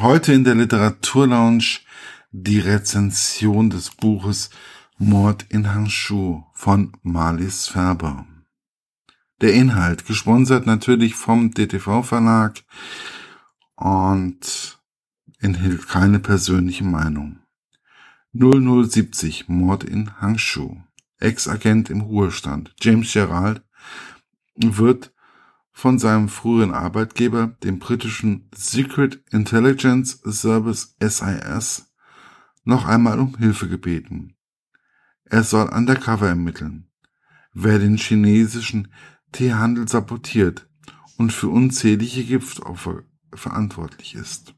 Heute in der Literaturlounge die Rezension des Buches Mord in Hanshu von Marlies Färber. Der Inhalt, gesponsert natürlich vom DTV Verlag und enthält keine persönliche Meinung. 0070 Mord in Hanshu. Ex-Agent im Ruhestand James Gerald wird von seinem früheren Arbeitgeber, dem britischen Secret Intelligence Service SIS, noch einmal um Hilfe gebeten. Er soll undercover ermitteln, wer den chinesischen Teehandel sabotiert und für unzählige Giftopfer verantwortlich ist.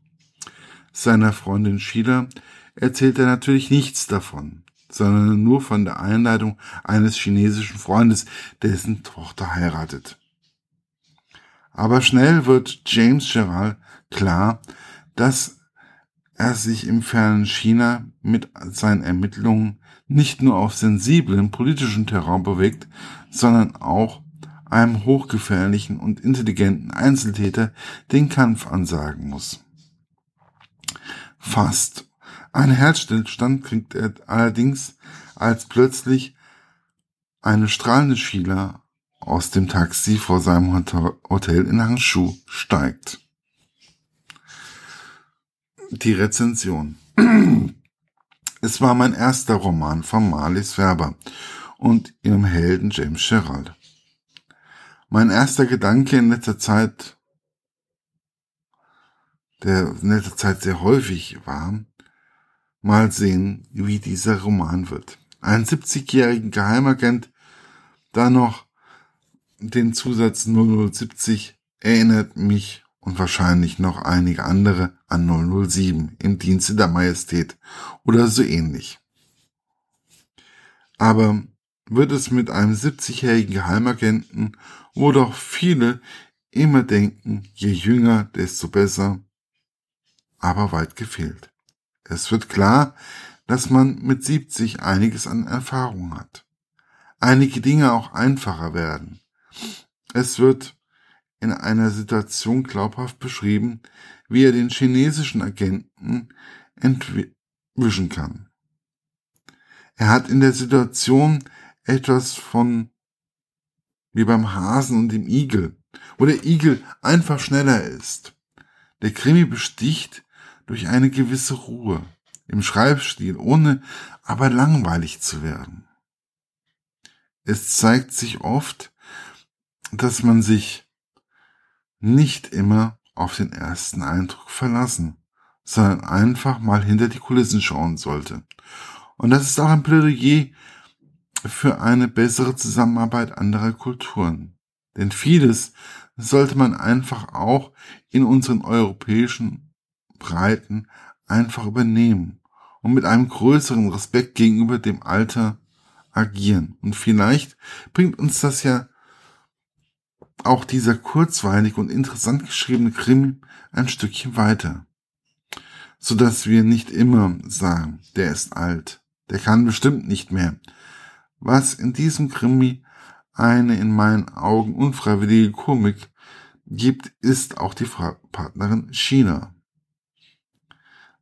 Seiner Freundin Sheila erzählt er natürlich nichts davon, sondern nur von der Einladung eines chinesischen Freundes, dessen Tochter heiratet. Aber schnell wird James Gerald klar, dass er sich im fernen China mit seinen Ermittlungen nicht nur auf sensiblen politischen Terrain bewegt, sondern auch einem hochgefährlichen und intelligenten Einzeltäter den Kampf ansagen muss. Fast. Ein Herzstillstand kriegt er allerdings, als plötzlich eine strahlende Sheila aus dem Taxi vor seinem Hotel in Hangshu steigt. Die Rezension. Es war mein erster Roman von Marlies Färber und ihrem Helden James Gerald. Mein erster Gedanke in letzter Zeit, der in letzter Zeit sehr häufig war, mal sehen, wie dieser Roman wird. Ein 70-jähriger Geheimagent, da noch den Zusatz 0070 erinnert mich und wahrscheinlich noch einige andere an 007 im Dienste der Majestät oder so ähnlich. Aber wird es mit einem 70-jährigen Geheimagenten, wo doch viele immer denken, je jünger, desto besser, aber weit gefehlt. Es wird klar, dass man mit 70 einiges an Erfahrung hat. Einige Dinge auch einfacher werden. Es wird in einer Situation glaubhaft beschrieben, wie er den chinesischen Agenten entwischen kann. Er hat in der Situation etwas von wie beim Hasen und dem Igel, wo der Igel einfach schneller ist. Der Krimi besticht durch eine gewisse Ruhe im Schreibstil, ohne aber langweilig zu werden. Es zeigt sich oft, dass man sich nicht immer auf den ersten Eindruck verlassen, sondern einfach mal hinter die Kulissen schauen sollte. Und das ist auch ein Plädoyer für eine bessere Zusammenarbeit anderer Kulturen. Denn vieles sollte man einfach auch in unseren europäischen Breiten einfach übernehmen und mit einem größeren Respekt gegenüber dem Alter agieren. Und vielleicht bringt uns das ja auch dieser kurzweilig und interessant geschriebene Krimi ein Stückchen weiter. So dass wir nicht immer sagen, der ist alt, der kann bestimmt nicht mehr. Was in diesem Krimi eine in meinen Augen unfreiwillige Komik gibt, ist auch die Partnerin China,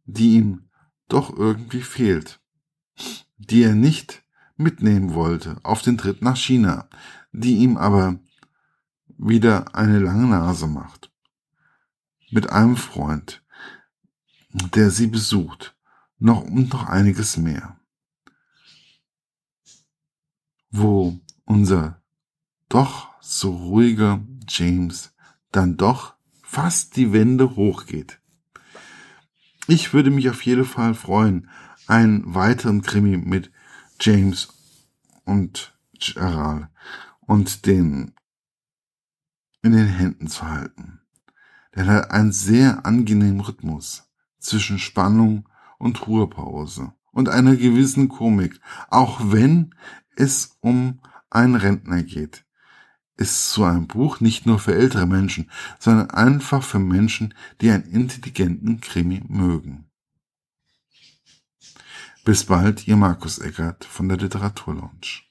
die ihm doch irgendwie fehlt, die er nicht mitnehmen wollte auf den Tritt nach China, die ihm aber wieder eine lange Nase macht. Mit einem Freund, der sie besucht, noch und noch einiges mehr. Wo unser doch so ruhiger James dann doch fast die Wände hochgeht. Ich würde mich auf jeden Fall freuen, einen weiteren Krimi mit James und Gerald und den in den Händen zu halten. Der hat einen sehr angenehmen Rhythmus zwischen Spannung und Ruhepause und einer gewissen Komik, auch wenn es um einen Rentner geht. Ist so ein Buch nicht nur für ältere Menschen, sondern einfach für Menschen, die einen intelligenten Krimi mögen. Bis bald, ihr Markus Eckert von der Literaturlaunch.